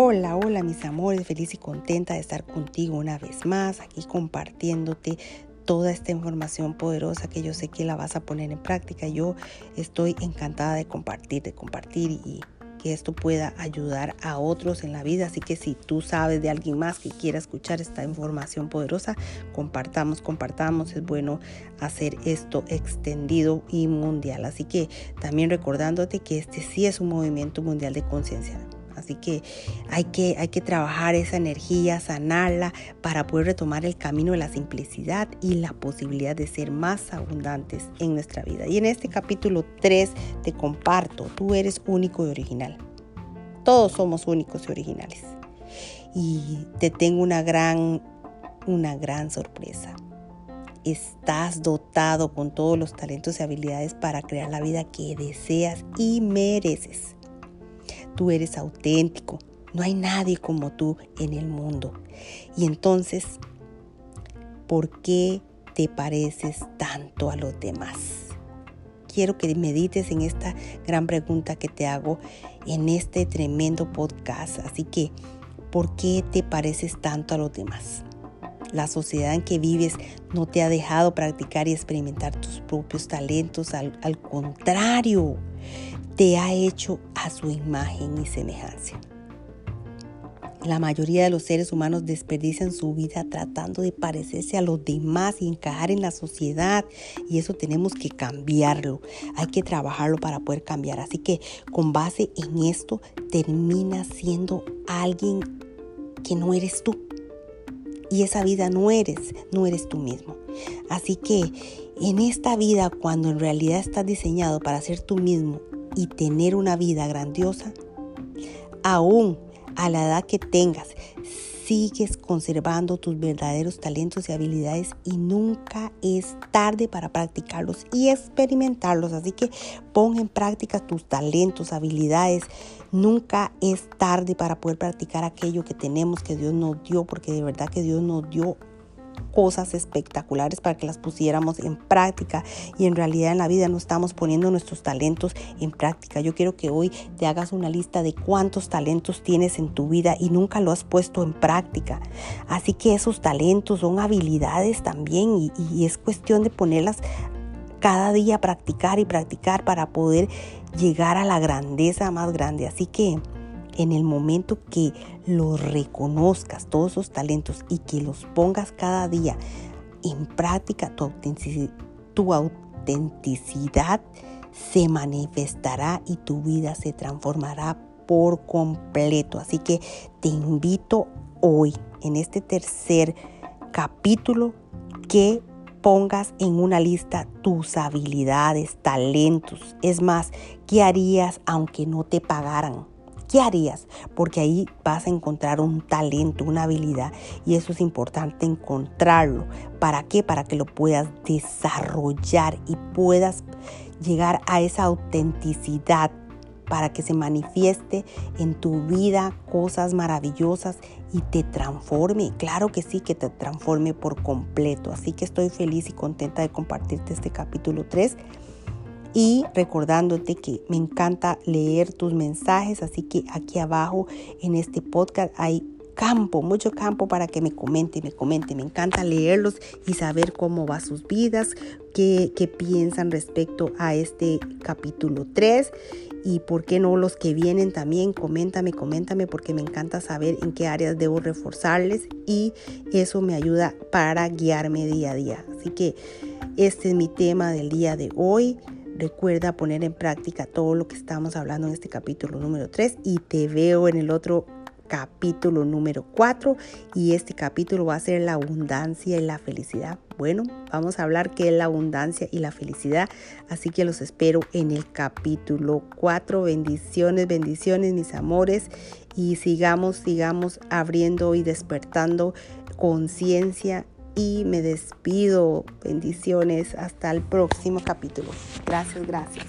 Hola, hola mis amores, feliz y contenta de estar contigo una vez más, aquí compartiéndote toda esta información poderosa que yo sé que la vas a poner en práctica. Yo estoy encantada de compartir, de compartir y que esto pueda ayudar a otros en la vida. Así que si tú sabes de alguien más que quiera escuchar esta información poderosa, compartamos, compartamos. Es bueno hacer esto extendido y mundial. Así que también recordándote que este sí es un movimiento mundial de conciencia. Así que hay, que hay que trabajar esa energía, sanarla para poder retomar el camino de la simplicidad y la posibilidad de ser más abundantes en nuestra vida. Y en este capítulo 3 te comparto, tú eres único y original. Todos somos únicos y originales. Y te tengo una gran, una gran sorpresa estás dotado con todos los talentos y habilidades para crear la vida que deseas y mereces. Tú eres auténtico. No hay nadie como tú en el mundo. Y entonces, ¿por qué te pareces tanto a los demás? Quiero que medites en esta gran pregunta que te hago en este tremendo podcast. Así que, ¿por qué te pareces tanto a los demás? La sociedad en que vives no te ha dejado practicar y experimentar tus propios talentos. Al, al contrario, te ha hecho a su imagen y semejanza. La mayoría de los seres humanos desperdician su vida tratando de parecerse a los demás y encajar en la sociedad y eso tenemos que cambiarlo. Hay que trabajarlo para poder cambiar. Así que con base en esto termina siendo alguien que no eres tú. Y esa vida no eres, no eres tú mismo. Así que en esta vida, cuando en realidad estás diseñado para ser tú mismo y tener una vida grandiosa, aún a la edad que tengas, sigues conservando tus verdaderos talentos y habilidades y nunca es tarde para practicarlos y experimentarlos. Así que pon en práctica tus talentos, habilidades. Nunca es tarde para poder practicar aquello que tenemos, que Dios nos dio, porque de verdad que Dios nos dio cosas espectaculares para que las pusiéramos en práctica y en realidad en la vida no estamos poniendo nuestros talentos en práctica. Yo quiero que hoy te hagas una lista de cuántos talentos tienes en tu vida y nunca lo has puesto en práctica. Así que esos talentos son habilidades también y, y es cuestión de ponerlas cada día practicar y practicar para poder llegar a la grandeza más grande. Así que en el momento que los reconozcas, todos esos talentos, y que los pongas cada día en práctica, tu autenticidad, tu autenticidad se manifestará y tu vida se transformará por completo. Así que te invito hoy, en este tercer capítulo, que pongas en una lista tus habilidades, talentos. Es más, ¿qué harías aunque no te pagaran? ¿Qué harías? Porque ahí vas a encontrar un talento, una habilidad y eso es importante encontrarlo. ¿Para qué? Para que lo puedas desarrollar y puedas llegar a esa autenticidad para que se manifieste en tu vida cosas maravillosas y te transforme. Claro que sí, que te transforme por completo. Así que estoy feliz y contenta de compartirte este capítulo 3 y recordándote que me encanta leer tus mensajes, así que aquí abajo en este podcast hay campo, mucho campo para que me comente, me comente. Me encanta leerlos y saber cómo va sus vidas, qué, qué piensan respecto a este capítulo 3 y por qué no los que vienen también, coméntame, coméntame porque me encanta saber en qué áreas debo reforzarles y eso me ayuda para guiarme día a día. Así que este es mi tema del día de hoy. Recuerda poner en práctica todo lo que estamos hablando en este capítulo número 3 y te veo en el otro capítulo número 4 y este capítulo va a ser la abundancia y la felicidad. Bueno, vamos a hablar qué es la abundancia y la felicidad, así que los espero en el capítulo 4. Bendiciones, bendiciones mis amores y sigamos, sigamos abriendo y despertando conciencia y me despido. Bendiciones. Hasta el próximo capítulo. Gracias, gracias.